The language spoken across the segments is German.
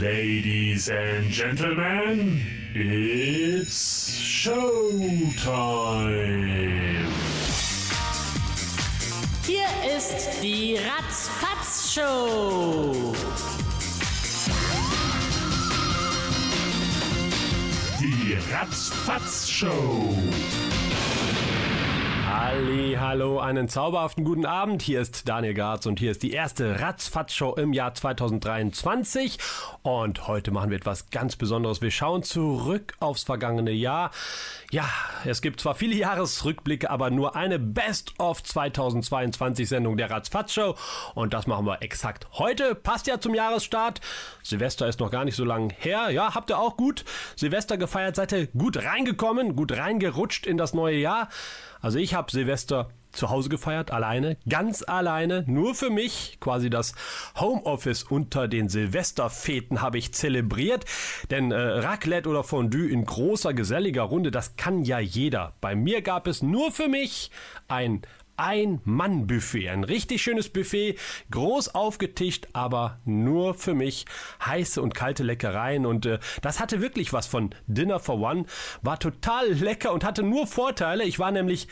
Ladies and Gentlemen, it's Showtime. Hier ist die Ratzfatz Show. Die Ratzfatz Show. Halli, hallo, einen zauberhaften guten Abend. Hier ist Daniel Garz und hier ist die erste Ratzfatz-Show im Jahr 2023. Und heute machen wir etwas ganz Besonderes. Wir schauen zurück aufs vergangene Jahr. Ja, es gibt zwar viele Jahresrückblicke, aber nur eine Best of 2022 Sendung der Ratzfatz-Show. Und das machen wir exakt heute. Passt ja zum Jahresstart. Silvester ist noch gar nicht so lang her. Ja, habt ihr auch gut Silvester gefeiert? Seid ihr gut reingekommen, gut reingerutscht in das neue Jahr? Also ich habe Silvester zu Hause gefeiert, alleine, ganz alleine, nur für mich. Quasi das Homeoffice unter den Silvesterfeten habe ich zelebriert. Denn äh, Raclette oder Fondue in großer, geselliger Runde, das kann ja jeder. Bei mir gab es nur für mich ein ein-Mann-Buffet. Ein richtig schönes Buffet, groß aufgetischt, aber nur für mich. Heiße und kalte Leckereien. Und äh, das hatte wirklich was von Dinner for One. War total lecker und hatte nur Vorteile. Ich war nämlich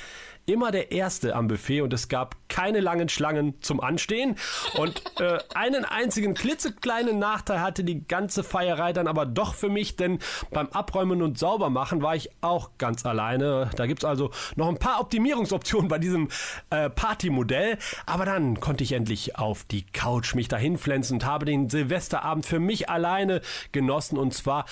immer der Erste am Buffet und es gab keine langen Schlangen zum Anstehen. Und äh, einen einzigen klitzekleinen Nachteil hatte die ganze Feierei dann aber doch für mich, denn beim Abräumen und Saubermachen war ich auch ganz alleine. Da gibt es also noch ein paar Optimierungsoptionen bei diesem äh, Partymodell. Aber dann konnte ich endlich auf die Couch mich dahin pflanzen und habe den Silvesterabend für mich alleine genossen und zwar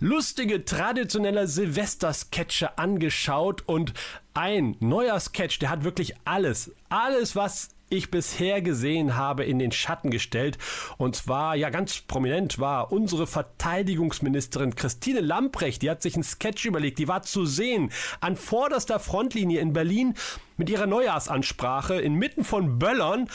lustige traditionelle Silvester-Sketche angeschaut und ein neuer Sketch, der hat wirklich alles, alles, was ich bisher gesehen habe, in den Schatten gestellt. Und zwar, ja, ganz prominent war unsere Verteidigungsministerin Christine Lamprecht. Die hat sich einen Sketch überlegt. Die war zu sehen an vorderster Frontlinie in Berlin mit ihrer Neujahrsansprache inmitten von Böllern.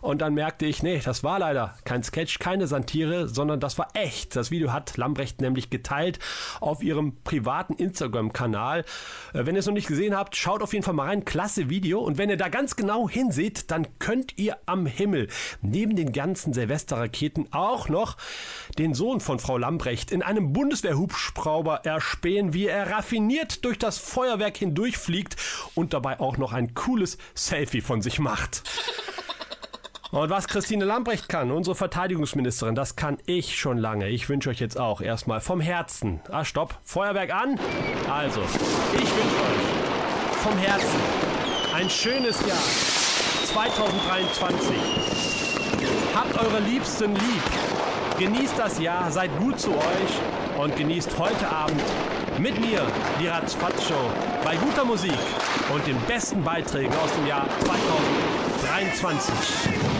Und dann merkte ich, nee, das war leider kein Sketch, keine Santire, sondern das war echt. Das Video hat Lambrecht nämlich geteilt auf ihrem privaten Instagram-Kanal. Äh, wenn ihr es noch nicht gesehen habt, schaut auf jeden Fall mal rein. Klasse Video. Und wenn ihr da ganz genau hinseht, dann könnt ihr am Himmel neben den ganzen Silvesterraketen auch noch den Sohn von Frau Lambrecht in einem Bundeswehrhubschrauber erspähen, wie er raffiniert durch das Feuerwerk hindurchfliegt und dabei auch noch ein cooles Selfie von sich macht. Und was Christine Lambrecht kann, unsere Verteidigungsministerin, das kann ich schon lange. Ich wünsche euch jetzt auch erstmal vom Herzen. Ah, stopp. Feuerwerk an. Also, ich wünsche euch vom Herzen ein schönes Jahr 2023. Habt eure Liebsten lieb. Genießt das Jahr, seid gut zu euch und genießt heute Abend mit mir die Ratzfatz Show bei guter Musik und den besten Beiträgen aus dem Jahr 2023.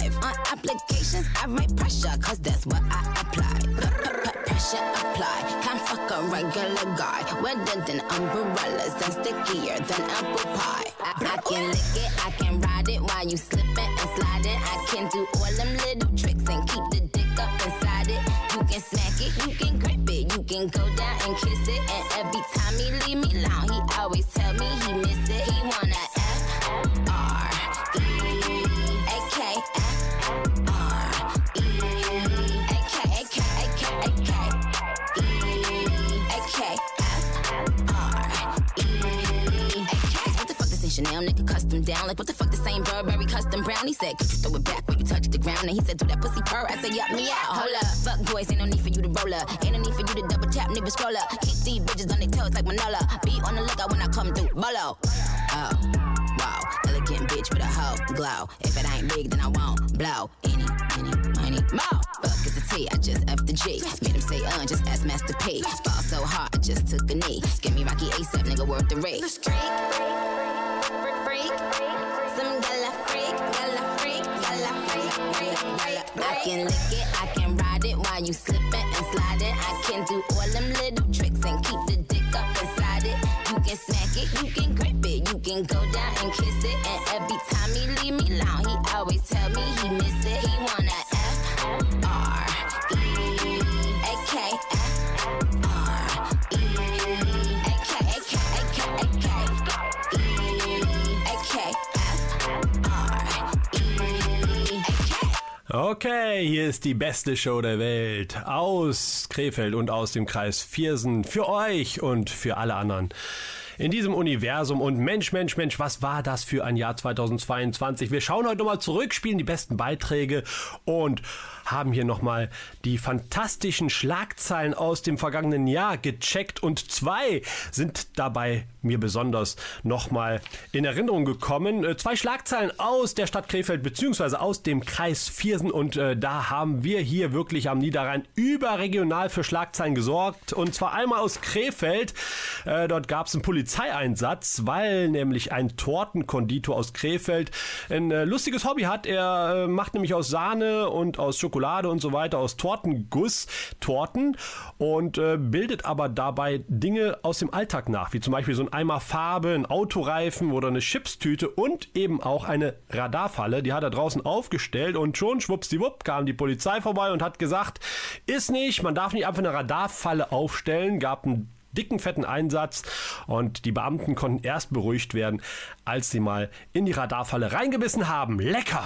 Wetter than umbrellas and stickier than apple pie. I, I can lick it, I can ride it while you slipping and sliding. Like, what the fuck, the same Burberry custom brown? He said, throw it back when you touch the ground? And he said, do that pussy purr. I said, yup, me out. Hold up. Fuck boys, ain't no need for you to roll up. Ain't no need for you to double tap, nigga scroll up. Keep these bitches on their toes like Manola. Be on the lookout when I come through. Bolo. Oh, wow. Elegant bitch with a hoe glow. If it ain't big, then I won't blow. Any, any, money, more. Fuck is the T, I just F the G. Made him say, uh, just ask Master P. So hard, I just took a knee. Give me Rocky ASAP, nigga, worth the rate. I can lick it, I can ride it while you slipping and sliding. I can do all them little tricks and keep the dick up inside it. You can smack it, you can grip it, you can go down and kiss it. And every time Okay, hier ist die beste Show der Welt aus Krefeld und aus dem Kreis Viersen für euch und für alle anderen. In diesem Universum und Mensch, Mensch, Mensch, was war das für ein Jahr 2022? Wir schauen heute nochmal zurück, spielen die besten Beiträge und haben hier nochmal die fantastischen Schlagzeilen aus dem vergangenen Jahr gecheckt und zwei sind dabei mir besonders nochmal in Erinnerung gekommen. Äh, Zwei Schlagzeilen aus der Stadt Krefeld beziehungsweise aus dem Kreis Viersen und äh, da haben wir hier wirklich am Niederrhein überregional für Schlagzeilen gesorgt und zwar einmal aus Krefeld. Äh, dort gab es einen Polizeieinsatz, weil nämlich ein Tortenkonditor aus Krefeld ein äh, lustiges Hobby hat. Er äh, macht nämlich aus Sahne und aus Schokolade und so weiter, aus Tortenguss Torten und äh, bildet aber dabei Dinge aus dem Alltag nach, wie zum Beispiel so ein Eimer Farbe, ein Autoreifen oder eine Chipstüte und eben auch eine Radarfalle. Die hat er draußen aufgestellt und schon schwuppsdiwupp kam die Polizei vorbei und hat gesagt, ist nicht, man darf nicht einfach eine Radarfalle aufstellen, gab einen dicken, fetten Einsatz und die Beamten konnten erst beruhigt werden, als sie mal in die Radarfalle reingebissen haben. Lecker!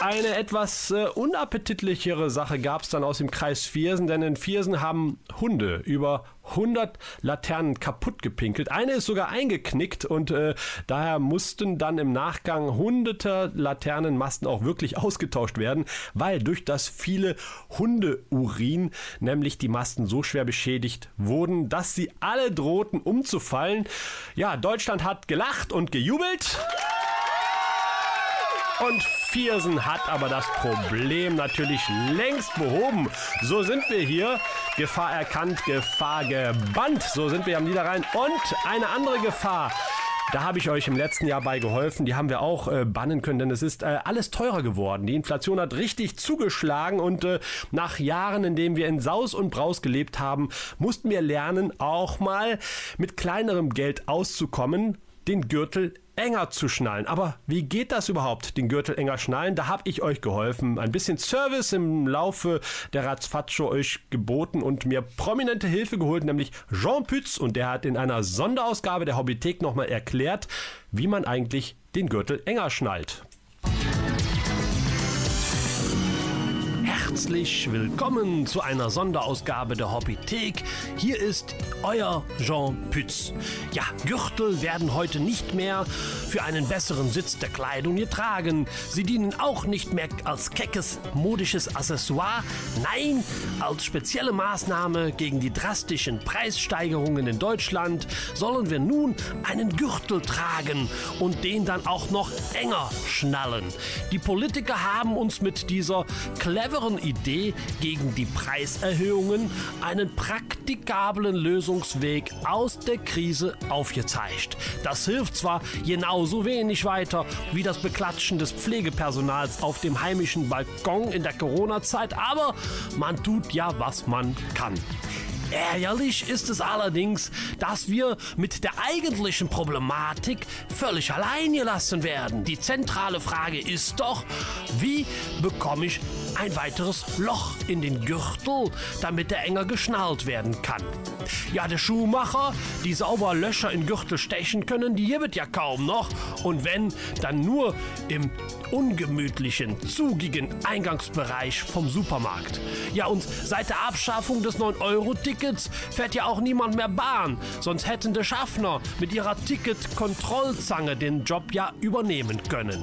Eine etwas äh, unappetitlichere Sache gab es dann aus dem Kreis Viersen, denn in Viersen haben Hunde über 100 Laternen kaputt gepinkelt. Eine ist sogar eingeknickt und äh, daher mussten dann im Nachgang hunderte Laternenmasten auch wirklich ausgetauscht werden, weil durch das viele Hundeurin nämlich die Masten so schwer beschädigt wurden, dass sie alle drohten umzufallen. Ja, Deutschland hat gelacht und gejubelt. Und Viersen hat aber das Problem natürlich längst behoben. So sind wir hier. Gefahr erkannt, Gefahr gebannt. So sind wir am Niederrhein. Und eine andere Gefahr. Da habe ich euch im letzten Jahr bei geholfen. Die haben wir auch äh, bannen können, denn es ist äh, alles teurer geworden. Die Inflation hat richtig zugeschlagen und äh, nach Jahren, in denen wir in Saus und Braus gelebt haben, mussten wir lernen, auch mal mit kleinerem Geld auszukommen, den Gürtel enger zu schnallen. Aber wie geht das überhaupt, den Gürtel enger schnallen? Da habe ich euch geholfen. Ein bisschen Service im Laufe der Ratzfatscho euch geboten und mir prominente Hilfe geholt, nämlich Jean Pütz. Und der hat in einer Sonderausgabe der Hobbythek nochmal erklärt, wie man eigentlich den Gürtel enger schnallt. Herzlich willkommen zu einer Sonderausgabe der Hobbythek. Hier ist euer Jean Pütz. Ja, Gürtel werden heute nicht mehr für einen besseren Sitz der Kleidung getragen. Sie dienen auch nicht mehr als keckes modisches Accessoire. Nein, als spezielle Maßnahme gegen die drastischen Preissteigerungen in Deutschland sollen wir nun einen Gürtel tragen und den dann auch noch enger schnallen. Die Politiker haben uns mit dieser cleveren Idee gegen die Preiserhöhungen einen praktikablen Lösungsweg aus der Krise aufgezeigt. Das hilft zwar genauso wenig weiter wie das Beklatschen des Pflegepersonals auf dem heimischen Balkon in der Corona-Zeit, aber man tut ja, was man kann. Ärgerlich ist es allerdings, dass wir mit der eigentlichen Problematik völlig allein gelassen werden. Die zentrale Frage ist doch, wie bekomme ich ein weiteres Loch in den Gürtel, damit er enger geschnallt werden kann. Ja, der Schuhmacher, die sauber Löcher in Gürtel stechen können, die gibt ja kaum noch. Und wenn, dann nur im ungemütlichen, zugigen Eingangsbereich vom Supermarkt. Ja, und seit der Abschaffung des 9-Euro-Tickets fährt ja auch niemand mehr Bahn. Sonst hätten die Schaffner mit ihrer Ticket-Kontrollzange den Job ja übernehmen können.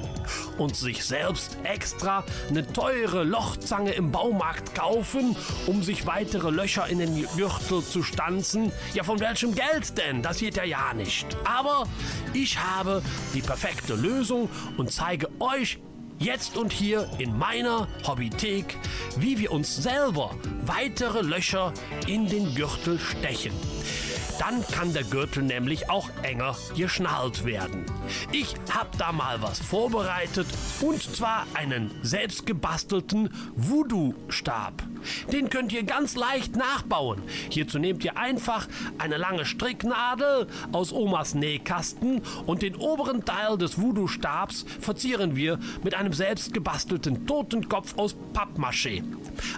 Und sich selbst extra eine teure Lochzange im Baumarkt kaufen, um sich weitere Löcher in den Gürtel zu stanzen. Ja, von welchem Geld denn? Das geht ja ja nicht. Aber ich habe die perfekte Lösung und zeige euch jetzt und hier in meiner Hobbythek, wie wir uns selber weitere Löcher in den Gürtel stechen. Dann kann der Gürtel nämlich auch enger geschnallt werden. Ich habe da mal was vorbereitet und zwar einen selbstgebastelten Voodoo-Stab. Den könnt ihr ganz leicht nachbauen. Hierzu nehmt ihr einfach eine lange Stricknadel aus Omas Nähkasten und den oberen Teil des Voodoo-Stabs verzieren wir mit einem selbstgebastelten Totenkopf aus Pappmaché.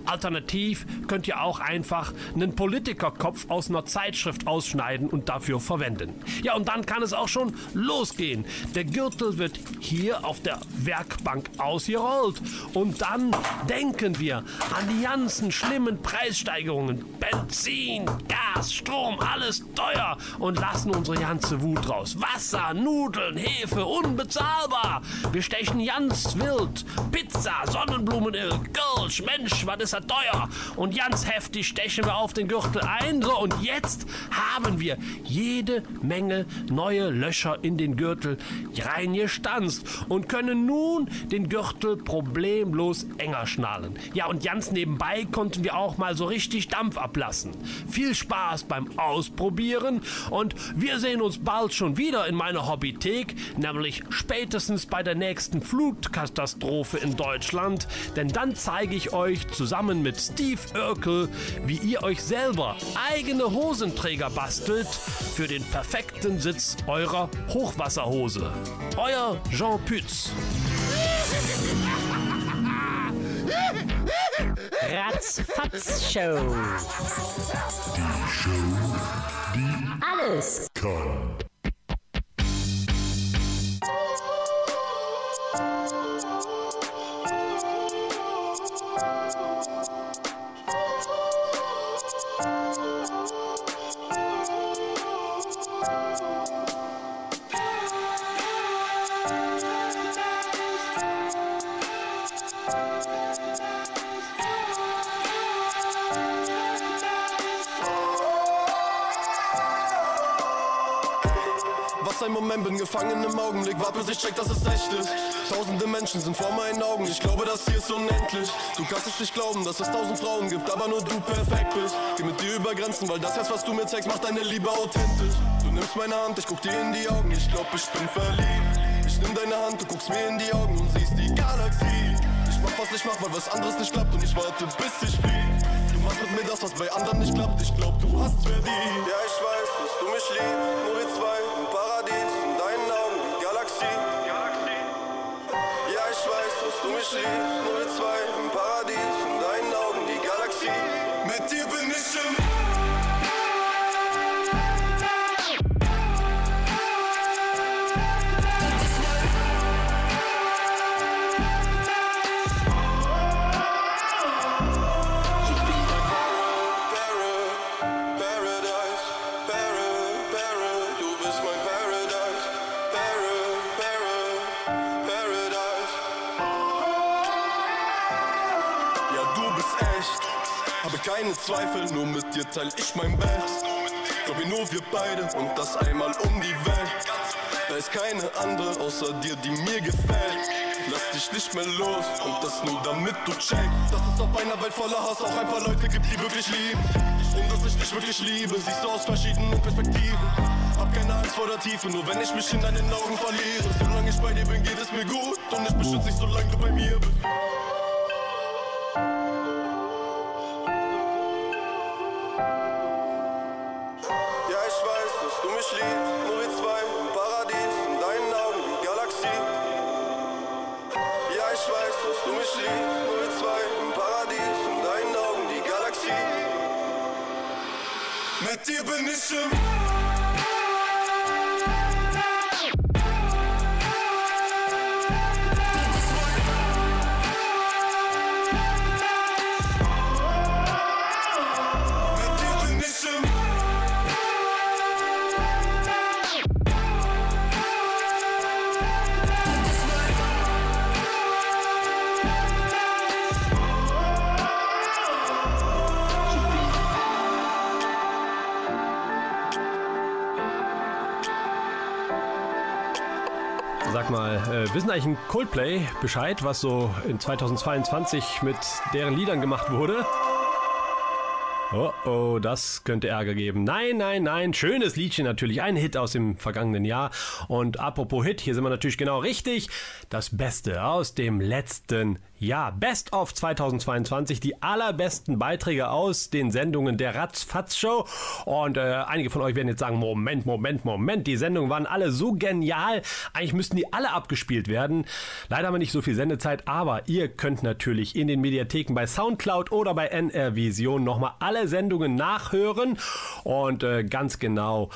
Alternativ könnt ihr auch einfach einen Politikerkopf aus einer Zeitschrift ausschneiden und dafür verwenden. Ja, und dann kann es auch schon losgehen. Der Gürtel wird hier auf der Werkbank ausgerollt und dann denken wir an die ganzen schlimmen Preissteigerungen. Benzin, Gas, Strom, alles teuer und lassen unsere ganze Wut raus. Wasser, Nudeln, Hefe, unbezahlbar. Wir stechen ganz wild. Pizza, Sonnenblumenöl, Gölsch, Mensch, was ist das teuer? Und ganz heftig stechen wir auf den Gürtel ein. So, und jetzt haben wir jede Menge neue Löcher in den Gürtel reingestanzt und können nun den Gürtel problemlos enger schnallen. Ja, und ganz nebenbei konnten wir auch mal so richtig Dampf ablassen. Viel Spaß beim Ausprobieren und wir sehen uns bald schon wieder in meiner Hobbythek, nämlich spätestens bei der nächsten Flutkatastrophe in Deutschland, denn dann zeige ich euch zusammen mit Steve Urkel, wie ihr euch selber eigene Hosenträger bastelt für den perfekten Sitz eurer Hochwasserhose. Euer Jean Pütz. Ratzfatz Show. Die Show, die Alles kann. Gefangen im Augenblick, warte bis ich check, dass es echt ist. Tausende Menschen sind vor meinen Augen, ich glaube, das hier ist unendlich. Du kannst es nicht glauben, dass es tausend Frauen gibt, aber nur du perfekt bist. Geh mit dir über Grenzen, weil das Herz, was du mir zeigst, macht deine Liebe authentisch. Du nimmst meine Hand, ich guck dir in die Augen, ich glaub, ich bin verliebt. Ich nimm deine Hand, du guckst mir in die Augen und siehst die Galaxie. Ich mach, was ich mach, weil was anderes nicht klappt und ich warte, bis ich flieh. Du machst mit mir das, was bei anderen nicht klappt, ich glaub, du hast verdient. Ja, ich weiß, dass du mich liebst, nur wir zwei im Paradies, du mich liebst, nur wir zwei im Paradies, habe keine Zweifel, nur mit dir teil ich mein Bett. Glaub mir nur wir beide und das einmal um die Welt. Da ist keine andere außer dir, die mir gefällt. Lass dich nicht mehr los und das nur damit du checkst, dass es auf einer Welt voller Hass auch ein paar Leute gibt, die wirklich lieben. Und dass ich dich wirklich liebe, siehst du aus verschiedenen Perspektiven. Hab keine Angst vor der Tiefe, nur wenn ich mich in deinen Augen verliere. Solange ich bei dir bin, geht es mir gut und ich beschütze dich, solange du bei mir bist. Mit Coldplay Bescheid, was so in 2022 mit deren Liedern gemacht wurde? Oh oh, das könnte Ärger geben. Nein, nein, nein, schönes Liedchen natürlich, ein Hit aus dem vergangenen Jahr. Und apropos Hit, hier sind wir natürlich genau richtig. Das Beste aus dem letzten Jahr. Best of 2022, die allerbesten Beiträge aus den Sendungen der Ratzfatz-Show. Und äh, einige von euch werden jetzt sagen, Moment, Moment, Moment, die Sendungen waren alle so genial. Eigentlich müssten die alle abgespielt werden. Leider haben wir nicht so viel Sendezeit, aber ihr könnt natürlich in den Mediatheken bei Soundcloud oder bei NR Vision nochmal alle Sendungen nachhören und äh, ganz genau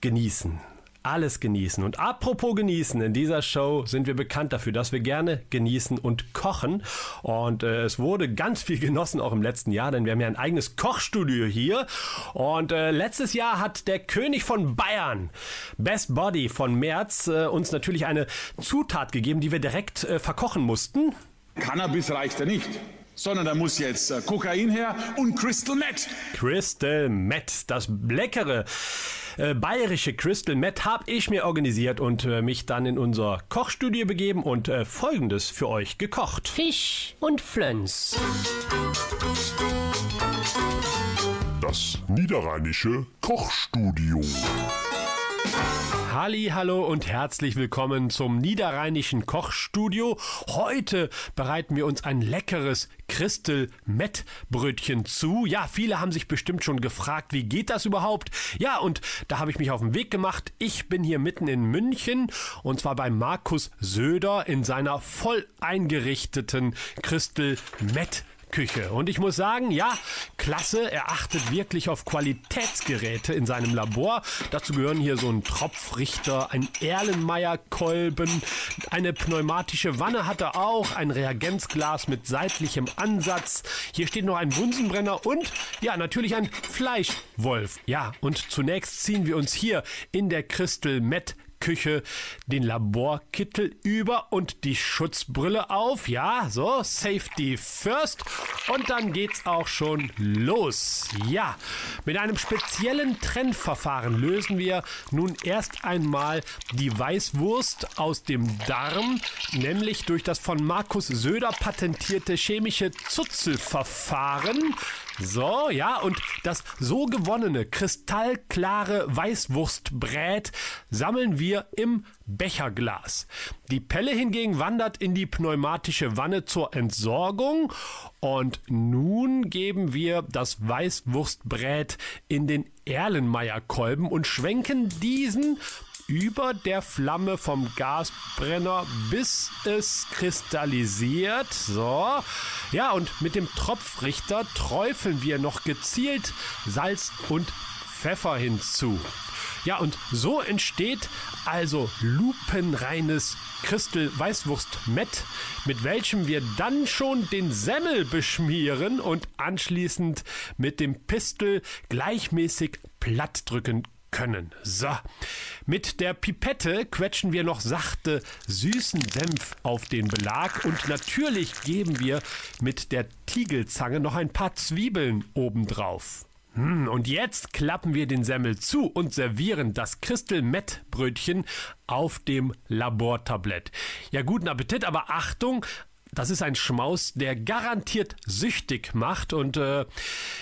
genießen. Alles genießen. Und apropos genießen, in dieser Show sind wir bekannt dafür, dass wir gerne genießen und kochen. Und äh, es wurde ganz viel genossen auch im letzten Jahr, denn wir haben ja ein eigenes Kochstudio hier. Und äh, letztes Jahr hat der König von Bayern, Best Body von Merz, äh, uns natürlich eine Zutat gegeben, die wir direkt äh, verkochen mussten. Cannabis reicht ja nicht, sondern da muss jetzt äh, Kokain her und Crystal Meth. Crystal Met, das leckere äh, bayerische Crystal Met habe ich mir organisiert und äh, mich dann in unser Kochstudio begeben und äh, folgendes für euch gekocht. Fisch und Flöns. Das niederrheinische Kochstudio. Halli, hallo und herzlich willkommen zum niederrheinischen Kochstudio. Heute bereiten wir uns ein leckeres Christel Met Brötchen zu. Ja, viele haben sich bestimmt schon gefragt, wie geht das überhaupt? Ja, und da habe ich mich auf den Weg gemacht. Ich bin hier mitten in München und zwar bei Markus Söder in seiner voll eingerichteten Christel Met Küche. Und ich muss sagen, ja, klasse. Er achtet wirklich auf Qualitätsgeräte in seinem Labor. Dazu gehören hier so ein Tropfrichter, ein Erlenmeyer-Kolben, eine pneumatische Wanne hat er auch, ein Reagenzglas mit seitlichem Ansatz. Hier steht noch ein Bunsenbrenner und ja, natürlich ein Fleischwolf. Ja, und zunächst ziehen wir uns hier in der Crystal Met Küche den Laborkittel über und die Schutzbrille auf. Ja, so, Safety first. Und dann geht's auch schon los. Ja, mit einem speziellen Trennverfahren lösen wir nun erst einmal die Weißwurst aus dem Darm, nämlich durch das von Markus Söder patentierte chemische Zuzelverfahren. So, ja, und das so gewonnene kristallklare Weißwurstbrät sammeln wir im Becherglas. Die Pelle hingegen wandert in die pneumatische Wanne zur Entsorgung und nun geben wir das Weißwurstbrät in den Erlenmeyer-Kolben und schwenken diesen über der Flamme vom Gasbrenner, bis es kristallisiert. So. Ja, und mit dem Tropfrichter träufeln wir noch gezielt Salz und Pfeffer hinzu. Ja, und so entsteht also lupenreines Christel Weißwurst Met, mit welchem wir dann schon den Semmel beschmieren und anschließend mit dem Pistel gleichmäßig platt drücken können. So, mit der Pipette quetschen wir noch sachte süßen Senf auf den Belag und natürlich geben wir mit der Tiegelzange noch ein paar Zwiebeln obendrauf. Hm, und jetzt klappen wir den Semmel zu und servieren das Crystal Met Brötchen auf dem Labortablett. Ja, guten Appetit, aber Achtung, das ist ein Schmaus, der garantiert süchtig macht. Und äh,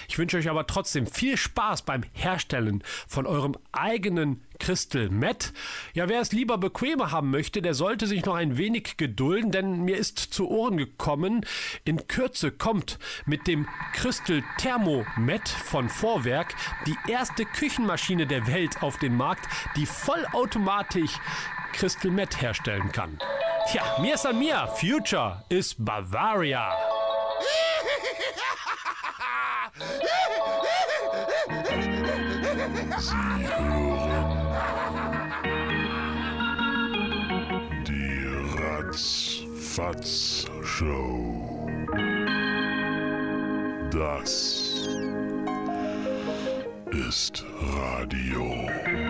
ich wünsche euch aber trotzdem viel Spaß beim Herstellen von eurem eigenen Crystal Met. Ja, wer es lieber bequemer haben möchte, der sollte sich noch ein wenig gedulden, denn mir ist zu Ohren gekommen, in Kürze kommt mit dem Crystal Thermomet von Vorwerk die erste Küchenmaschine der Welt auf den Markt, die vollautomatisch Crystal Met herstellen kann. Tja, mir ist an mir. Future is Bavaria. Sie hören die Ratzfatz Show. Das ist Radio.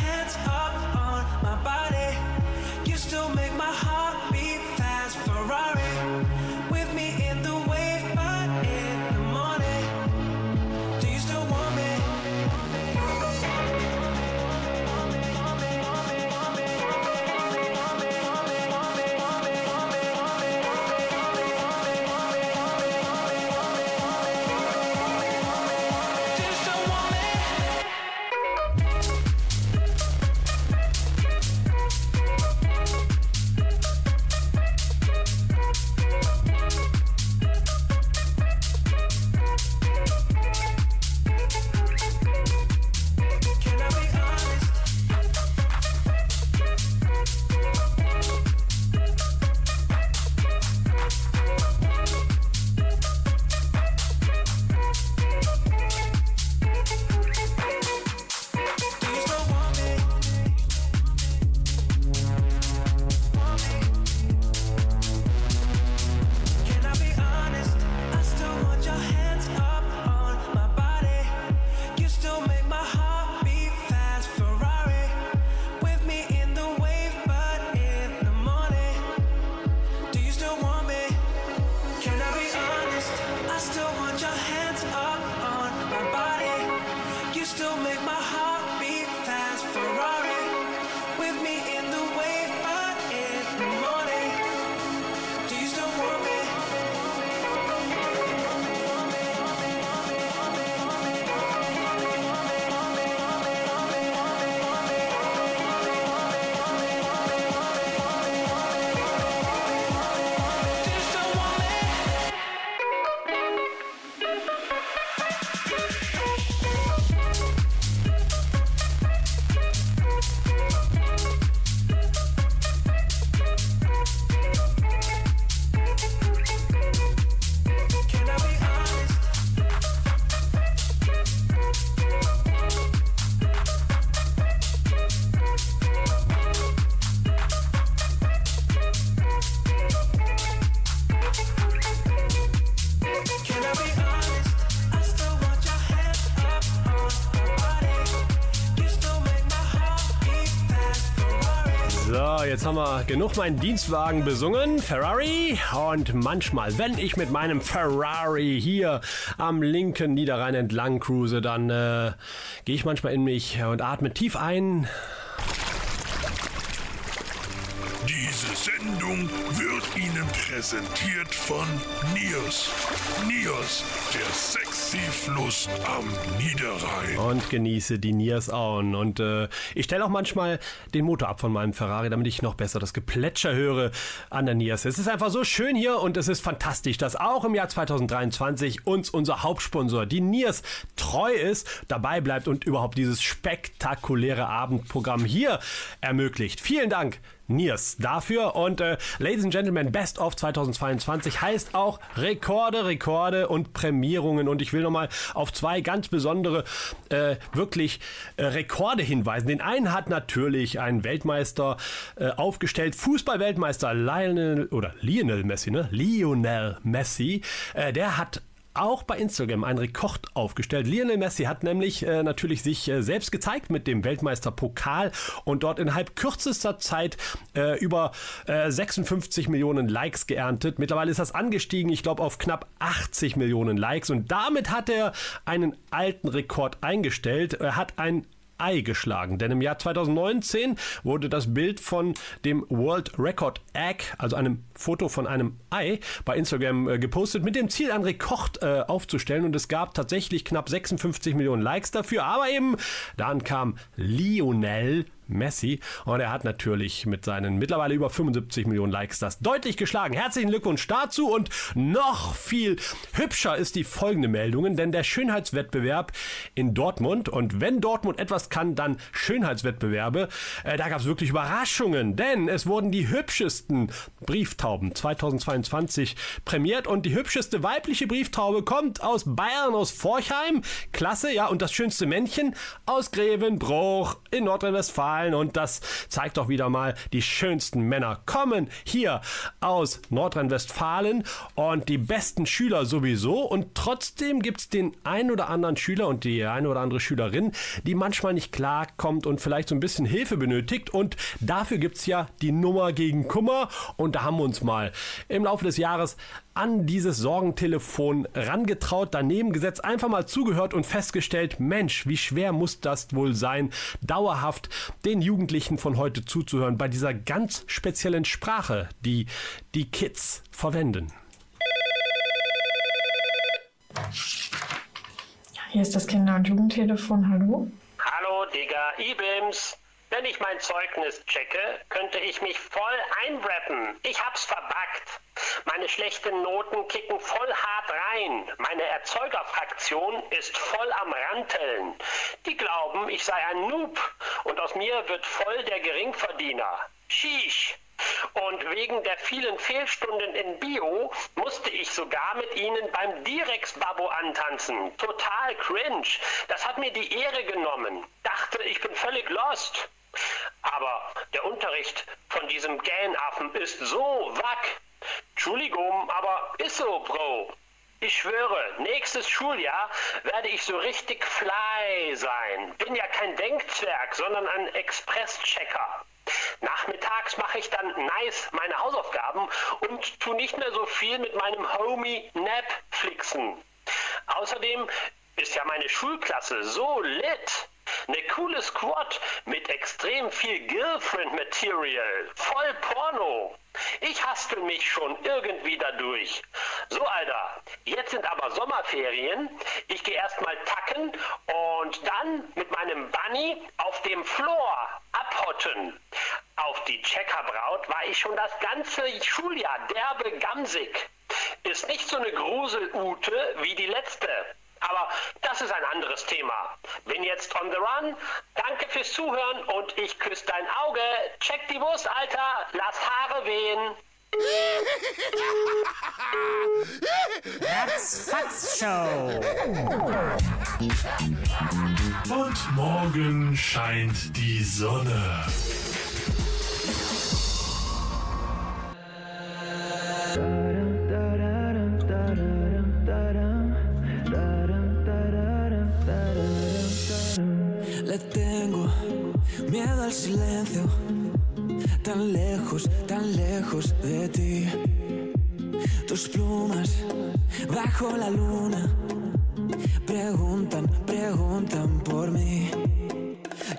jetzt haben wir genug meinen Dienstwagen besungen, Ferrari. Und manchmal, wenn ich mit meinem Ferrari hier am linken Niederrhein entlang cruise, dann äh, gehe ich manchmal in mich und atme tief ein. Diese Sendung wird Ihnen präsentiert von Niers. Niers, der sexy Fluss am Niederrhein. und genieße die Niersauen. Und äh, ich stelle auch manchmal den Motor ab von meinem Ferrari, damit ich noch besser das Geplätscher höre an der Niers. Es ist einfach so schön hier und es ist fantastisch, dass auch im Jahr 2023 uns unser Hauptsponsor, die Niers, treu ist, dabei bleibt und überhaupt dieses spektakuläre Abendprogramm hier ermöglicht. Vielen Dank. Niers dafür. Und äh, Ladies and Gentlemen, Best of 2022 heißt auch Rekorde, Rekorde und Prämierungen. Und ich will nochmal auf zwei ganz besondere, äh, wirklich äh, Rekorde hinweisen. Den einen hat natürlich ein Weltmeister äh, aufgestellt, Fußball-Weltmeister Lionel oder Lionel Messi, ne? Lionel Messi. Äh, der hat auch bei Instagram einen Rekord aufgestellt. Lionel Messi hat nämlich äh, natürlich sich äh, selbst gezeigt mit dem Weltmeisterpokal und dort innerhalb kürzester Zeit äh, über äh, 56 Millionen Likes geerntet. Mittlerweile ist das angestiegen, ich glaube, auf knapp 80 Millionen Likes und damit hat er einen alten Rekord eingestellt. Er hat ein Ei geschlagen. Denn im Jahr 2019 wurde das Bild von dem World Record Egg, also einem Foto von einem Ei, bei Instagram äh, gepostet, mit dem Ziel, einen Rekord äh, aufzustellen. Und es gab tatsächlich knapp 56 Millionen Likes dafür. Aber eben dann kam Lionel Messi. Und er hat natürlich mit seinen mittlerweile über 75 Millionen Likes das deutlich geschlagen. Herzlichen Glückwunsch dazu und noch viel hübscher ist die folgende Meldung, denn der Schönheitswettbewerb in Dortmund und wenn Dortmund etwas kann, dann Schönheitswettbewerbe. Äh, da gab es wirklich Überraschungen, denn es wurden die hübschesten Brieftauben 2022 prämiert und die hübscheste weibliche Brieftaube kommt aus Bayern, aus Forchheim. Klasse, ja, und das schönste Männchen aus Grevenbruch in Nordrhein-Westfalen und das zeigt doch wieder mal, die schönsten Männer kommen hier aus Nordrhein-Westfalen und die besten Schüler sowieso. Und trotzdem gibt es den ein oder anderen Schüler und die eine oder andere Schülerin, die manchmal nicht klarkommt und vielleicht so ein bisschen Hilfe benötigt. Und dafür gibt es ja die Nummer gegen Kummer. Und da haben wir uns mal im Laufe des Jahres an dieses Sorgentelefon rangetraut, daneben gesetzt, einfach mal zugehört und festgestellt, Mensch, wie schwer muss das wohl sein, dauerhaft den Jugendlichen von heute zuzuhören bei dieser ganz speziellen Sprache, die die Kids verwenden. Hier ist das Kinder- und Jugendtelefon. Hallo? Hallo, Digga, IBIMS. Wenn ich mein Zeugnis checke, könnte ich mich voll einrappen. Ich hab's verbackt. Meine schlechten Noten kicken voll hart rein. Meine Erzeugerfraktion ist voll am Ranteln. Die glauben, ich sei ein Noob und aus mir wird voll der Geringverdiener. Sheesh. Und wegen der vielen Fehlstunden in Bio musste ich sogar mit ihnen beim Direx-Babo antanzen. Total cringe. Das hat mir die Ehre genommen. Dachte, ich bin völlig lost. Aber der Unterricht von diesem Gähnaffen ist so wack. Entschuldigung, aber ist so, Bro. Ich schwöre, nächstes Schuljahr werde ich so richtig fly sein. Bin ja kein Denkzwerg, sondern ein Express-Checker. Nachmittags mache ich dann nice meine Hausaufgaben und tu nicht mehr so viel mit meinem Homie Netflixen. Außerdem ist ja meine Schulklasse so lit. Eine coole Squad mit extrem viel Girlfriend-Material. Voll Porno. Ich hastel mich schon irgendwie dadurch. So, Alter, jetzt sind aber Sommerferien. Ich gehe erstmal tacken und dann mit meinem Bunny auf dem Floor abhotten. Auf die Checkerbraut war ich schon das ganze Schuljahr derbe gamsig. Ist nicht so eine Gruselute wie die letzte. Aber das ist ein anderes Thema. Bin jetzt on the run. Danke fürs Zuhören und ich küsse dein Auge. Check die Wurst, Alter. Lass Haare wehen. Ratzfatz Show. Und morgen scheint die Sonne. Silencio, tan lejos, tan lejos de ti. Tus plumas bajo la luna preguntan, preguntan por mí.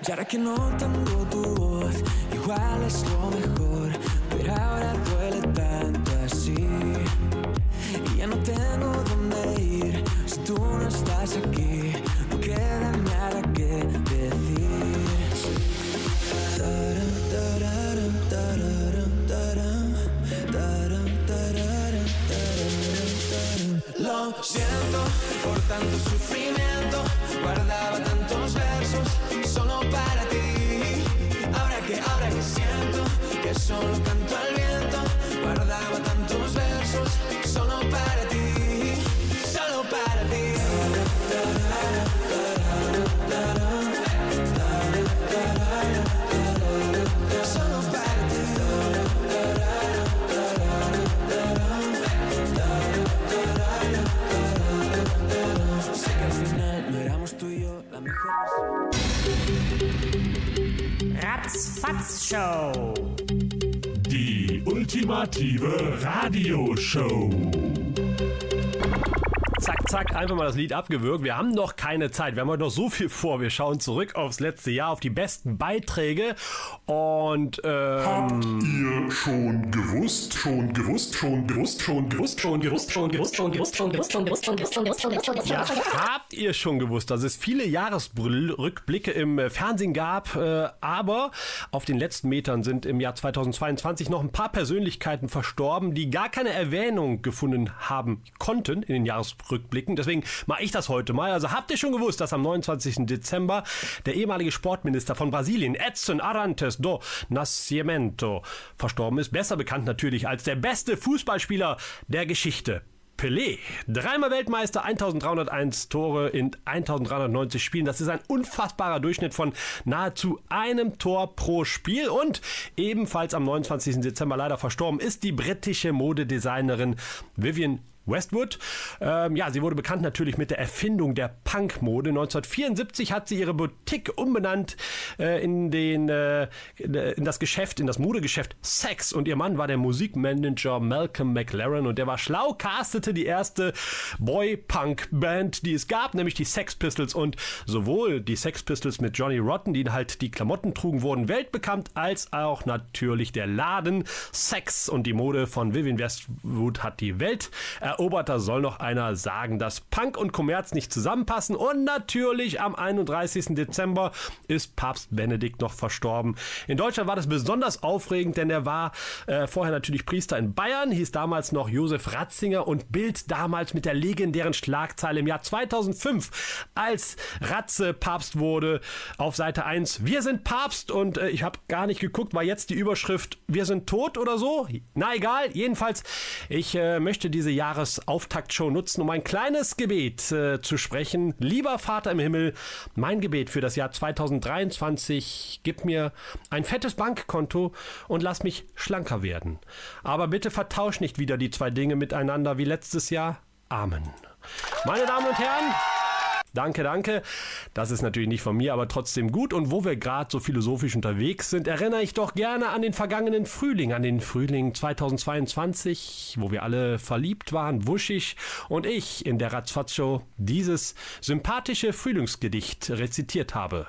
Y ahora que no tengo tu voz, igual es lo mejor, pero ahora Ratzfatz Show. Die ultimative Radioshow. Zack, einfach mal das Lied abgewürgt. Wir haben noch keine Zeit. Wir haben heute noch so viel vor. Wir schauen zurück aufs letzte Jahr, auf die besten Beiträge. Und ähm, Ihr schon gewusst, schon gewusst, schon gewusst, schon gewusst, schon gewusst, schon gewusst, schon gewusst, schon gewusst, schon gewusst, schon gewusst, schon gewusst, schon gewusst, schon gewusst. Ja, habt ihr schon gewusst, dass es viele Jahresrückblicke im äh, Fernsehen gab, äh, aber auf den letzten Metern sind im Jahr 2022 noch ein paar Persönlichkeiten verstorben, die gar keine Erwähnung gefunden haben konnten in den Jahresrückblicken. Deswegen mache ich das heute mal. Also habt ihr schon gewusst, dass am 29. Dezember der ehemalige Sportminister von Brasilien, Edson Arantes do Nascimento, verstorben ist. Besser bekannt natürlich als der beste Fußballspieler der Geschichte. Pelé, dreimal Weltmeister, 1301 Tore in 1390 Spielen. Das ist ein unfassbarer Durchschnitt von nahezu einem Tor pro Spiel. Und ebenfalls am 29. Dezember leider verstorben ist die britische Modedesignerin Vivian Westwood. Ähm, ja, sie wurde bekannt natürlich mit der Erfindung der Punkmode. 1974 hat sie ihre Boutique umbenannt äh, in, den, äh, in das Geschäft, in das Modegeschäft Sex. Und ihr Mann war der Musikmanager Malcolm McLaren und der war schlau, castete die erste Boy-Punk-Band, die es gab, nämlich die Sex Pistols. Und sowohl die Sex Pistols mit Johnny Rotten, die halt die Klamotten trugen, wurden weltbekannt, als auch natürlich der Laden Sex und die Mode von Vivian Westwood hat die Welt erobert. Da soll noch einer sagen, dass Punk und Kommerz nicht zusammenpassen. Und natürlich am 31. Dezember ist Papst Benedikt noch verstorben. In Deutschland war das besonders aufregend, denn er war äh, vorher natürlich Priester in Bayern, hieß damals noch Josef Ratzinger und Bild damals mit der legendären Schlagzeile im Jahr 2005, als Ratze Papst wurde, auf Seite 1, wir sind Papst und äh, ich habe gar nicht geguckt, war jetzt die Überschrift, wir sind tot oder so? Na egal, jedenfalls, ich äh, möchte diese Jahresauftaktshow nutzen, um ein kleines Gebet äh, zu sprechen. Lieber Vater im Himmel, mein Gebet für das Jahr 2023, gib mir ein fettes Bankkonto und lass mich schlanker werden. Aber bitte vertausch nicht wieder die zwei Dinge miteinander wie letztes Jahr. Amen. Meine Damen und Herren, Danke, danke. Das ist natürlich nicht von mir, aber trotzdem gut. Und wo wir gerade so philosophisch unterwegs sind, erinnere ich doch gerne an den vergangenen Frühling, an den Frühling 2022, wo wir alle verliebt waren, wuschig und ich in der Ratzfatz-Show dieses sympathische Frühlingsgedicht rezitiert habe.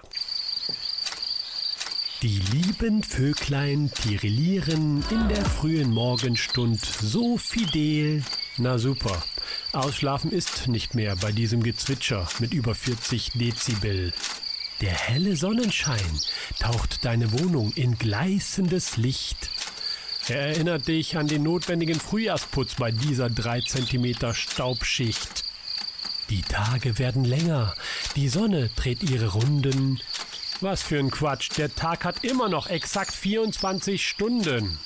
Die lieben Vöglein tirillieren in der frühen Morgenstund so fidel. Na super. Ausschlafen ist nicht mehr bei diesem Gezwitscher mit über 40 Dezibel. Der helle Sonnenschein taucht deine Wohnung in gleißendes Licht. Er erinnert dich an den notwendigen Frühjahrsputz bei dieser 3 cm Staubschicht. Die Tage werden länger, die Sonne dreht ihre Runden. Was für ein Quatsch, der Tag hat immer noch exakt 24 Stunden.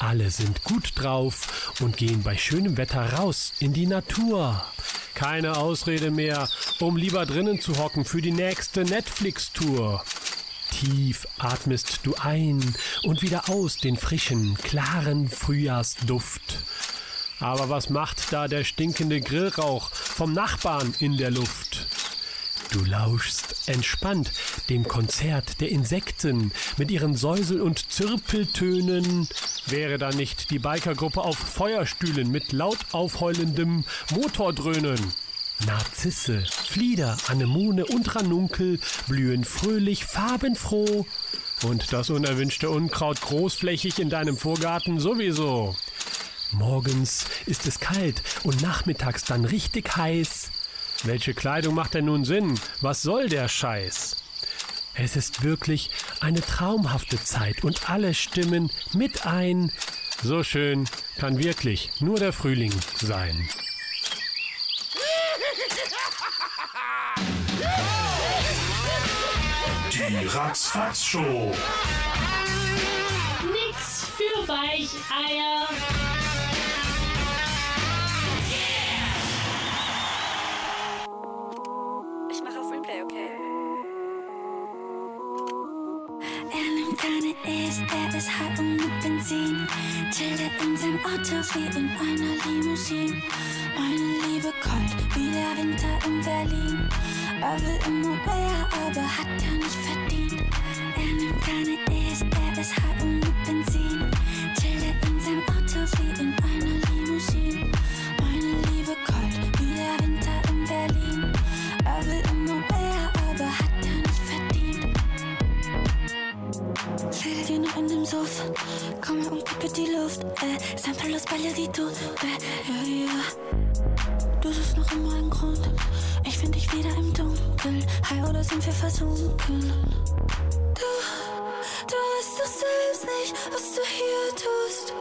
Alle sind gut drauf und gehen bei schönem Wetter raus in die Natur. Keine Ausrede mehr, um lieber drinnen zu hocken für die nächste Netflix-Tour. Tief atmest du ein und wieder aus den frischen, klaren Frühjahrsduft. Aber was macht da der stinkende Grillrauch vom Nachbarn in der Luft? Du lauschst entspannt dem Konzert der Insekten mit ihren Säusel- und Zirpeltönen. Wäre da nicht die Bikergruppe auf Feuerstühlen mit laut aufheulendem Motordröhnen? Narzisse, Flieder, Anemone und Ranunkel blühen fröhlich farbenfroh. Und das unerwünschte Unkraut großflächig in deinem Vorgarten sowieso. Morgens ist es kalt und nachmittags dann richtig heiß. Welche Kleidung macht denn nun Sinn? Was soll der Scheiß? Es ist wirklich eine traumhafte Zeit und alle stimmen mit ein. So schön kann wirklich nur der Frühling sein. Die Ratzfatz-Show. Nix für Weicheier. E's, high und mit Benzin. Er in seinem Auto wie in einer Limousine. Meine Liebe kalt wie der Winter in Berlin. Er will immer mehr, aber hat ja nicht verdient. Er nimmt keine E's, er ist high und mit Benzin. Er in seinem Auto wie in im Suff. Komme und kippe die Luft. Äh, Sample los Ballerito. Äh, ja, ja. Du suchst noch immer einen Grund. Ich find dich wieder im Dunkeln. High oder sind wir versunken? Du, du weißt doch selbst nicht, was du hier tust.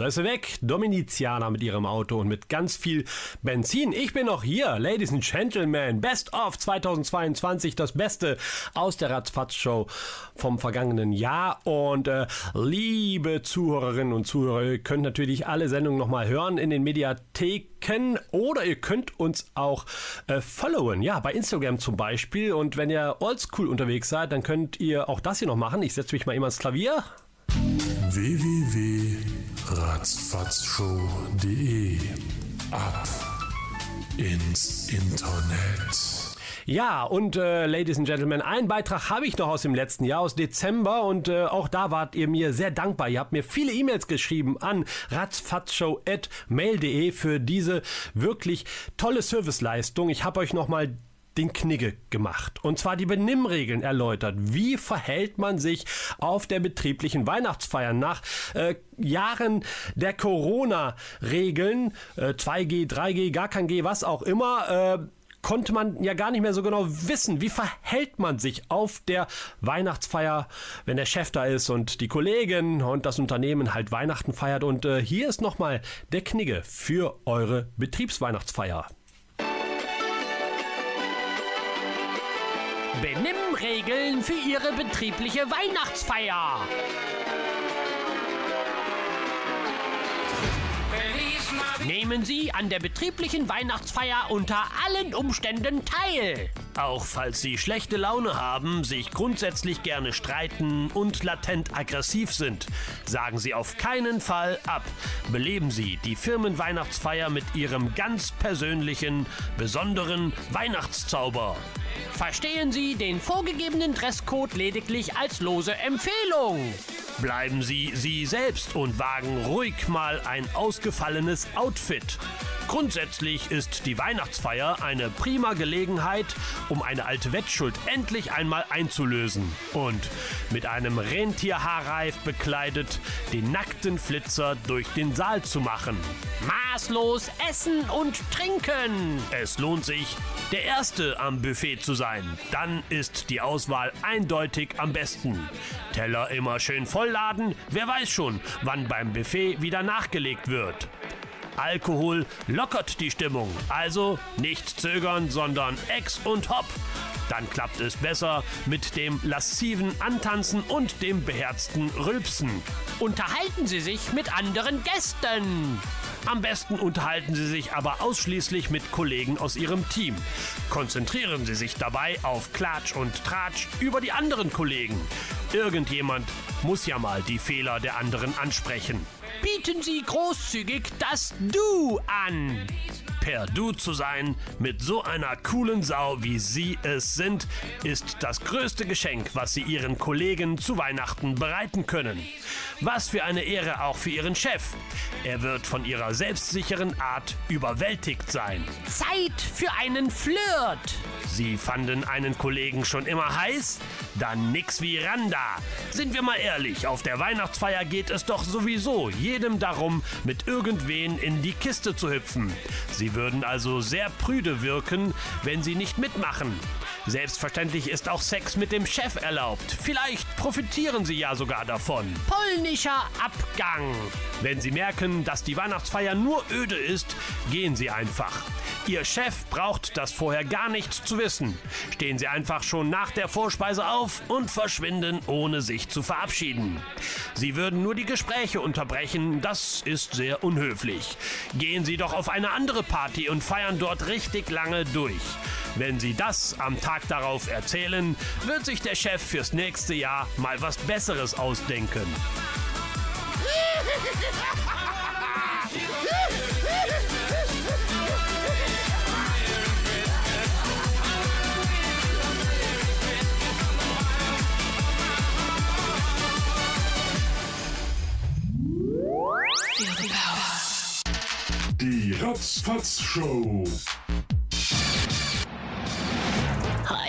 Da ist sie weg. Dominizianer mit ihrem Auto und mit ganz viel Benzin. Ich bin noch hier, Ladies and Gentlemen. Best of 2022, das Beste aus der Ratzfatz-Show vom vergangenen Jahr. Und äh, liebe Zuhörerinnen und Zuhörer, ihr könnt natürlich alle Sendungen nochmal hören in den Mediatheken oder ihr könnt uns auch äh, followen. Ja, bei Instagram zum Beispiel. Und wenn ihr oldschool unterwegs seid, dann könnt ihr auch das hier noch machen. Ich setze mich mal immer ans Klavier. www.ratzfatzshow.de Ab ins Internet. Ja, und äh, Ladies and Gentlemen, einen Beitrag habe ich noch aus dem letzten Jahr, aus Dezember. Und äh, auch da wart ihr mir sehr dankbar. Ihr habt mir viele E-Mails geschrieben an ratzfatzshow.mail.de für diese wirklich tolle Serviceleistung. Ich habe euch nochmal den Knigge gemacht. Und zwar die Benimmregeln erläutert. Wie verhält man sich auf der betrieblichen Weihnachtsfeier nach äh, Jahren der Corona-Regeln, äh, 2G, 3G, gar kein G, was auch immer, äh, konnte man ja gar nicht mehr so genau wissen, wie verhält man sich auf der Weihnachtsfeier, wenn der Chef da ist und die Kollegen und das Unternehmen halt Weihnachten feiert. Und äh, hier ist nochmal der Knigge für eure Betriebsweihnachtsfeier. Benimmregeln für Ihre betriebliche Weihnachtsfeier. Nehmen Sie an der betrieblichen Weihnachtsfeier unter allen Umständen teil. Auch falls Sie schlechte Laune haben, sich grundsätzlich gerne streiten und latent aggressiv sind, sagen Sie auf keinen Fall ab. Beleben Sie die Firmenweihnachtsfeier mit Ihrem ganz persönlichen, besonderen Weihnachtszauber. Verstehen Sie den vorgegebenen Dresscode lediglich als lose Empfehlung. Bleiben Sie Sie selbst und wagen ruhig mal ein ausgefallenes Outfit. Grundsätzlich ist die Weihnachtsfeier eine prima Gelegenheit, um eine alte Wettschuld endlich einmal einzulösen und mit einem Rentierhaarreif bekleidet den nackten Flitzer durch den Saal zu machen. Maßlos essen und trinken. Es lohnt sich, der Erste am Buffet zu sein. Dann ist die Auswahl eindeutig am besten. Teller immer schön vollladen. Wer weiß schon, wann beim Buffet wieder nachgelegt wird. Alkohol lockert die Stimmung. Also nicht zögern, sondern ex und hopp. Dann klappt es besser mit dem lasziven Antanzen und dem beherzten Rülpsen. Unterhalten Sie sich mit anderen Gästen. Am besten unterhalten Sie sich aber ausschließlich mit Kollegen aus Ihrem Team. Konzentrieren Sie sich dabei auf Klatsch und Tratsch über die anderen Kollegen. Irgendjemand muss ja mal die Fehler der anderen ansprechen. Bieten Sie großzügig das Du an. Per Du zu sein, mit so einer coolen Sau wie Sie es sind, ist das größte Geschenk, was Sie Ihren Kollegen zu Weihnachten bereiten können. Was für eine Ehre auch für Ihren Chef. Er wird von Ihrer selbstsicheren Art überwältigt sein. Zeit für einen Flirt. Sie fanden einen Kollegen schon immer heiß? Dann nix wie Randa. Sind wir mal ehrlich, auf der Weihnachtsfeier geht es doch sowieso jedem darum, mit irgendwen in die Kiste zu hüpfen. Sie würden also sehr prüde wirken, wenn Sie nicht mitmachen. Selbstverständlich ist auch Sex mit dem Chef erlaubt. Vielleicht profitieren Sie ja sogar davon. Polnischer Abgang. Wenn Sie merken, dass die Weihnachtsfeier nur öde ist, gehen Sie einfach. Ihr Chef braucht das vorher gar nicht zu wissen. Stehen Sie einfach schon nach der Vorspeise auf und verschwinden, ohne sich zu verabschieden. Sie würden nur die Gespräche unterbrechen, das ist sehr unhöflich. Gehen Sie doch auf eine andere Party und feiern dort richtig lange durch. Wenn Sie das am Tag darauf erzählen, wird sich der Chef fürs nächste Jahr mal was Besseres ausdenken. Die Ratzfatz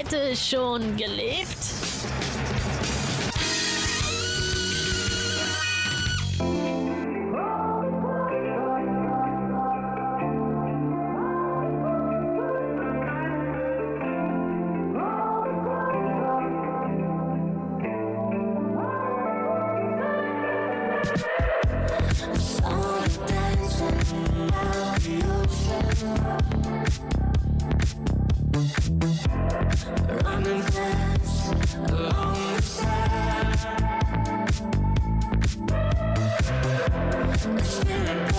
Heute schon gelebt? Spirit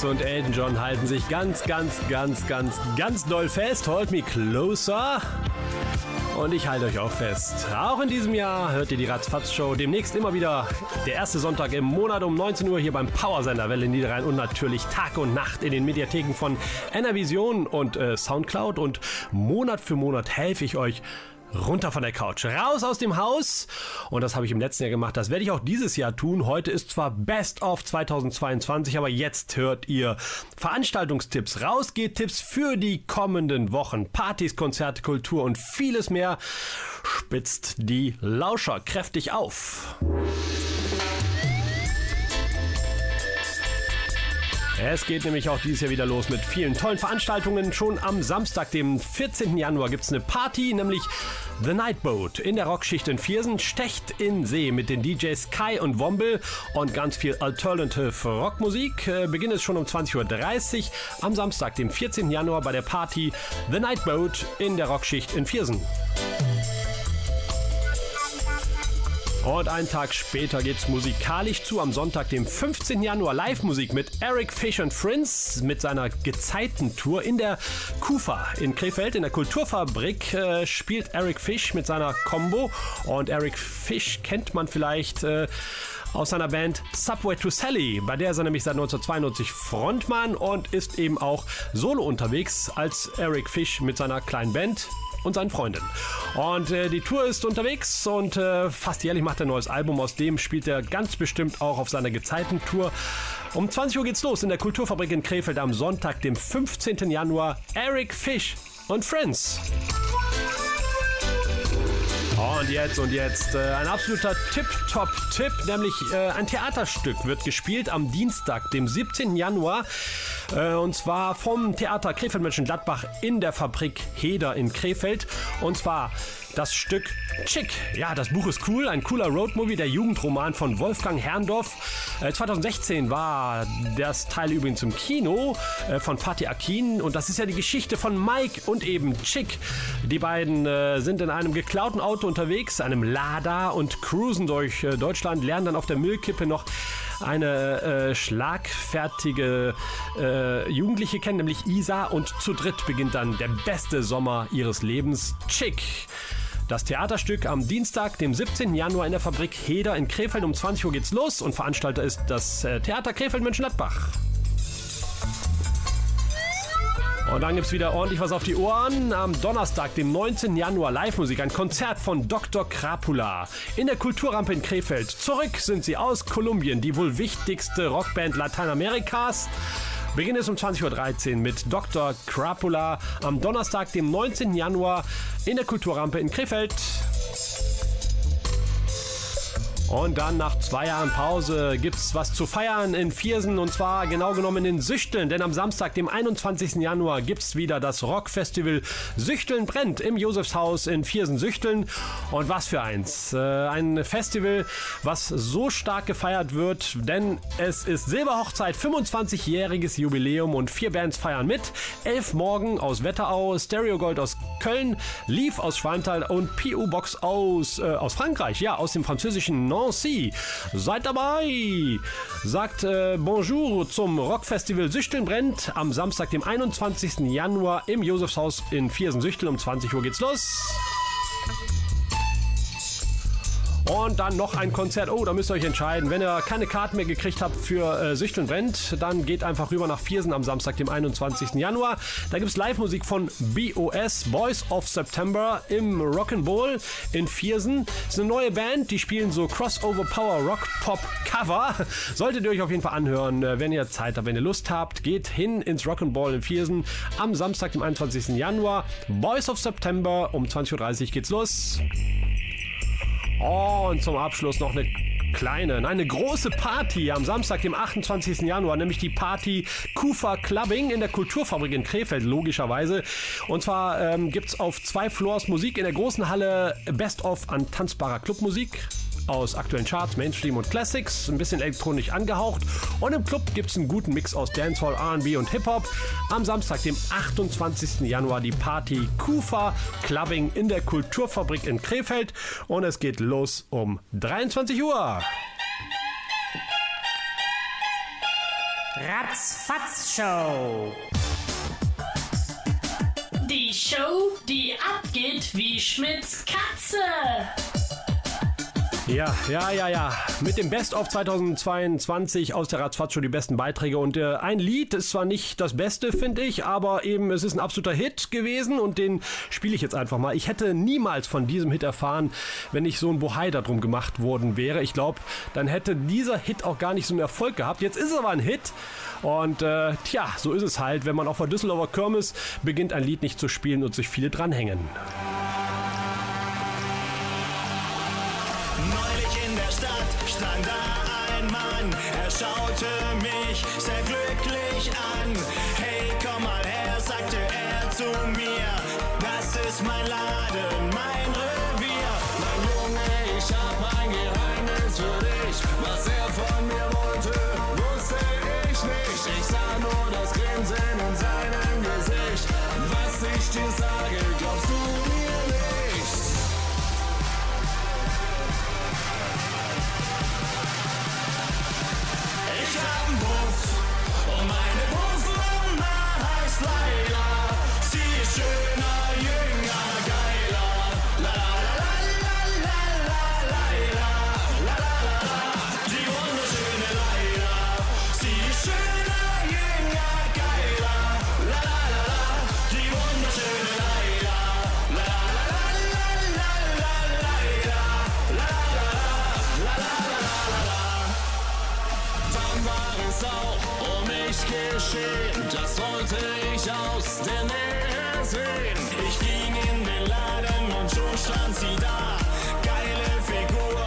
Spears und Elton John halten sich ganz, ganz, ganz, ganz, ganz doll fest. Hold me closer. Und ich halte euch auch fest. Auch in diesem Jahr hört ihr die Ratzfatz-Show. Demnächst immer wieder der erste Sonntag im Monat um 19 Uhr hier beim Powersender Welle Niederrhein und natürlich Tag und Nacht in den Mediatheken von Enervision und äh, Soundcloud. Und Monat für Monat helfe ich euch runter von der Couch, raus aus dem Haus. Und das habe ich im letzten Jahr gemacht. Das werde ich auch dieses Jahr tun. Heute ist zwar Best of 2022, aber jetzt hört ihr Veranstaltungstipps, Rausgeht-Tipps für die kommenden Wochen. Partys, Konzerte, Kultur und vieles mehr. Spitzt die Lauscher kräftig auf. Es geht nämlich auch dieses Jahr wieder los mit vielen tollen Veranstaltungen. Schon am Samstag, dem 14. Januar, gibt es eine Party, nämlich The Nightboat in der Rockschicht in Viersen stecht in See mit den DJs Kai und Womble und ganz viel Alternative Rockmusik. Äh, Beginn ist schon um 20.30 Uhr am Samstag, dem 14. Januar bei der Party The Nightboat in der Rockschicht in Viersen. Und einen Tag später geht's musikalisch zu. Am Sonntag, dem 15. Januar, Live-Musik mit Eric Fish and Friends mit seiner Gezeitentour in der Kufa in Krefeld. In der Kulturfabrik äh, spielt Eric Fish mit seiner Combo. Und Eric Fish kennt man vielleicht äh, aus seiner Band Subway to Sally. Bei der ist er nämlich seit 1992 Frontmann und ist eben auch solo unterwegs als Eric Fish mit seiner kleinen Band und seinen Freunden. Und äh, die Tour ist unterwegs und äh, fast jährlich macht er ein neues Album. Aus dem spielt er ganz bestimmt auch auf seiner Gezeitentour. Um 20 Uhr geht's los in der Kulturfabrik in Krefeld am Sonntag, dem 15. Januar. Eric Fish und Friends. Und jetzt und jetzt äh, ein absoluter Tip-Top-Tipp, nämlich äh, ein Theaterstück wird gespielt am Dienstag, dem 17. Januar. Äh, und zwar vom Theater Krefeld-Mönchengladbach in der Fabrik Heder in Krefeld. Und zwar das Stück Chick. Ja, das Buch ist cool, ein cooler Roadmovie, der Jugendroman von Wolfgang Herrndorf. Äh, 2016 war das Teil übrigens im Kino äh, von Fatih Akin und das ist ja die Geschichte von Mike und eben Chick. Die beiden äh, sind in einem geklauten Auto unterwegs, einem Lada und cruisen durch äh, Deutschland, lernen dann auf der Müllkippe noch eine äh, schlagfertige äh, Jugendliche kennen, nämlich Isa und zu dritt beginnt dann der beste Sommer ihres Lebens, Chick. Das Theaterstück am Dienstag, dem 17. Januar in der Fabrik Heder in Krefeld um 20 Uhr geht's los und Veranstalter ist das äh, Theater Krefeld Mönchengladbach. Und dann gibt's wieder ordentlich was auf die Ohren. Am Donnerstag, dem 19. Januar, Live-Musik, ein Konzert von Dr. Krapula in der Kulturrampe in Krefeld. Zurück sind sie aus Kolumbien, die wohl wichtigste Rockband Lateinamerikas. Beginn ist um 20.13 Uhr mit Dr. Krapula am Donnerstag, dem 19. Januar in der Kulturrampe in Krefeld. Und dann nach zwei Jahren Pause gibt's was zu feiern in Viersen und zwar genau genommen in Süchteln, denn am Samstag, dem 21. Januar, gibt's wieder das Rockfestival Süchteln brennt im Josefshaus in Viersen-Süchteln. Und was für eins. Äh, ein Festival, was so stark gefeiert wird, denn es ist Silberhochzeit, 25-jähriges Jubiläum und vier Bands feiern mit. Elf Morgen aus Wetterau, Stereo Gold aus Köln, Leaf aus Schwalmtal und PU Box aus, äh, aus Frankreich, ja, aus dem französischen Nancy. Seid dabei! Sagt äh, Bonjour zum Rockfestival Süchteln brennt am Samstag, dem 21. Januar im Josefshaus in Viersen-Süchteln. Um 20 Uhr geht's los. Und dann noch ein Konzert. Oh, da müsst ihr euch entscheiden. Wenn ihr keine Karten mehr gekriegt habt für äh, Süchteln brennt, dann geht einfach rüber nach Viersen am Samstag, dem 21. Januar. Da gibt es Live-Musik von BOS, Boys of September, im Rock'n'Roll in Viersen. Das ist eine neue Band, die spielen so Crossover Power Rock Pop Cover. Solltet ihr euch auf jeden Fall anhören, äh, wenn ihr Zeit habt, wenn ihr Lust habt. Geht hin ins Rock'n'Roll in Viersen am Samstag, dem 21. Januar. Boys of September, um 20.30 Uhr geht's los. Oh, und zum Abschluss noch eine kleine, nein, eine große Party am Samstag, dem 28. Januar, nämlich die Party Kufa Clubbing in der Kulturfabrik in Krefeld, logischerweise. Und zwar ähm, gibt es auf zwei Floors Musik in der großen Halle Best of an tanzbarer Clubmusik aus aktuellen Charts, Mainstream und Classics, ein bisschen elektronisch angehaucht. Und im Club gibt es einen guten Mix aus Dancehall, RB und Hip-Hop. Am Samstag, dem 28. Januar, die Party Kufa Clubbing in der Kulturfabrik in Krefeld. Und es geht los um 23 Uhr. Ratzfatz Show. Die Show, die abgeht wie Schmidts Katze. Ja, ja, ja, ja. Mit dem Best of 2022 aus der Ratzfatz die besten Beiträge. Und äh, ein Lied ist zwar nicht das Beste, finde ich, aber eben es ist ein absoluter Hit gewesen und den spiele ich jetzt einfach mal. Ich hätte niemals von diesem Hit erfahren, wenn nicht so ein Bohai darum gemacht worden wäre. Ich glaube, dann hätte dieser Hit auch gar nicht so einen Erfolg gehabt. Jetzt ist es aber ein Hit. Und äh, tja, so ist es halt, wenn man auf der Düsseldorfer Kirmes beginnt, ein Lied nicht zu spielen und sich viele dranhängen. Der Stadt stand da ein Mann, er schaute mich sehr glücklich an. Hey, komm mal her, sagte er zu mir, das ist mein Laden, mein es auch um mich geschehen, das wollte ich aus der Nähe sehen. Ich ging in den Laden und schon stand sie da. Geile Figur,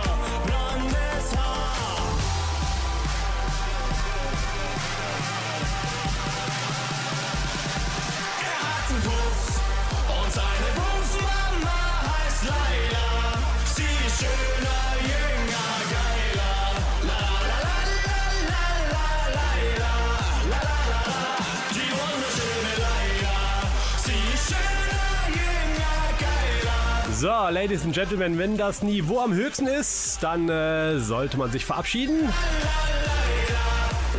So, Ladies and Gentlemen, wenn das Niveau am höchsten ist, dann äh, sollte man sich verabschieden.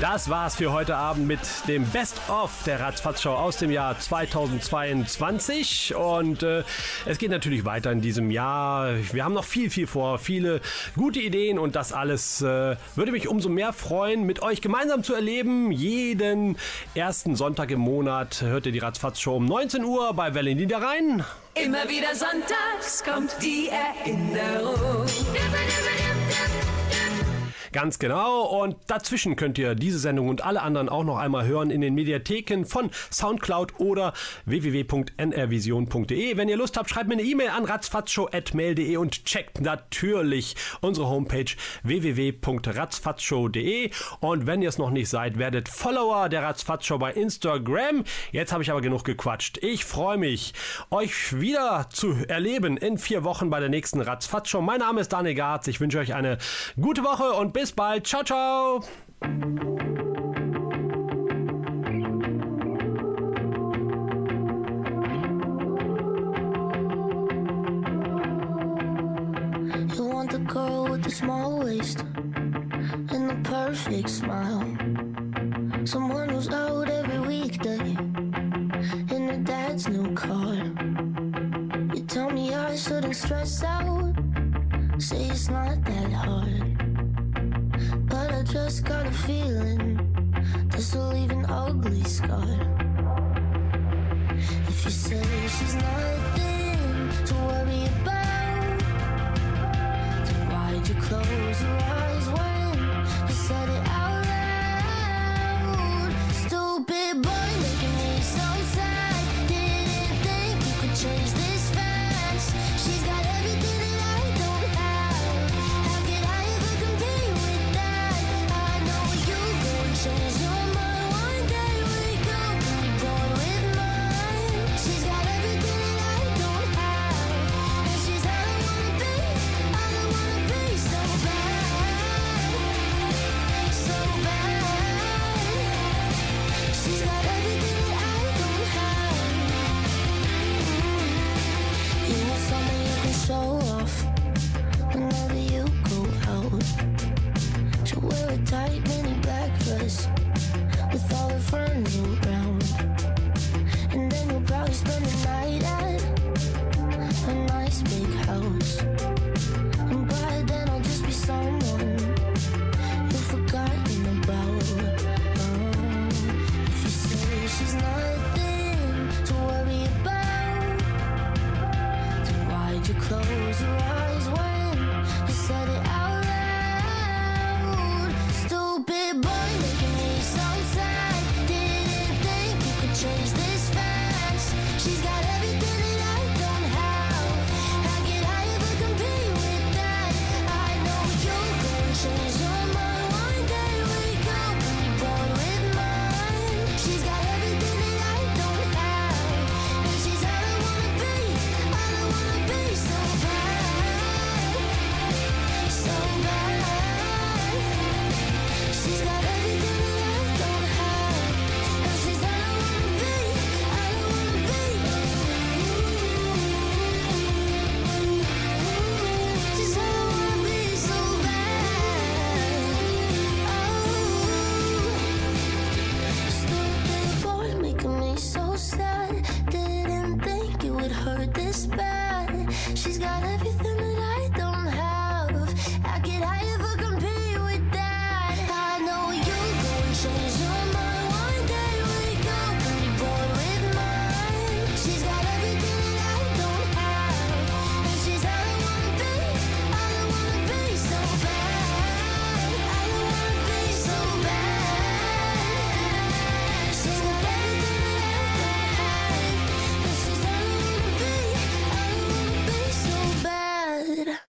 Das war's für heute Abend mit dem Best-of der Ratzfatz-Show aus dem Jahr 2022. Und äh, es geht natürlich weiter in diesem Jahr. Wir haben noch viel, viel vor, viele gute Ideen und das alles äh, würde mich umso mehr freuen, mit euch gemeinsam zu erleben. Jeden ersten Sonntag im Monat hört ihr die Ratzfatz-Show um 19 Uhr bei Welle Niederrhein. Immer wieder sonntags kommt die Erinnerung. Ganz genau. Und dazwischen könnt ihr diese Sendung und alle anderen auch noch einmal hören in den Mediatheken von Soundcloud oder www.nrvision.de. Wenn ihr Lust habt, schreibt mir eine E-Mail an ratzfatzshow.mail.de und checkt natürlich unsere Homepage www.ratzfatzshow.de. Und wenn ihr es noch nicht seid, werdet Follower der Ratzfatzshow bei Instagram. Jetzt habe ich aber genug gequatscht. Ich freue mich, euch wieder zu erleben in vier Wochen bei der nächsten Ratzfatzshow. Mein Name ist Daniel Garz. Ich wünsche euch eine gute Woche und bis bald. Ciao, ciao. The small waist and the perfect smile. Someone who's out every weekday in her dad's new car. You tell me I shouldn't stress out, say it's not that hard.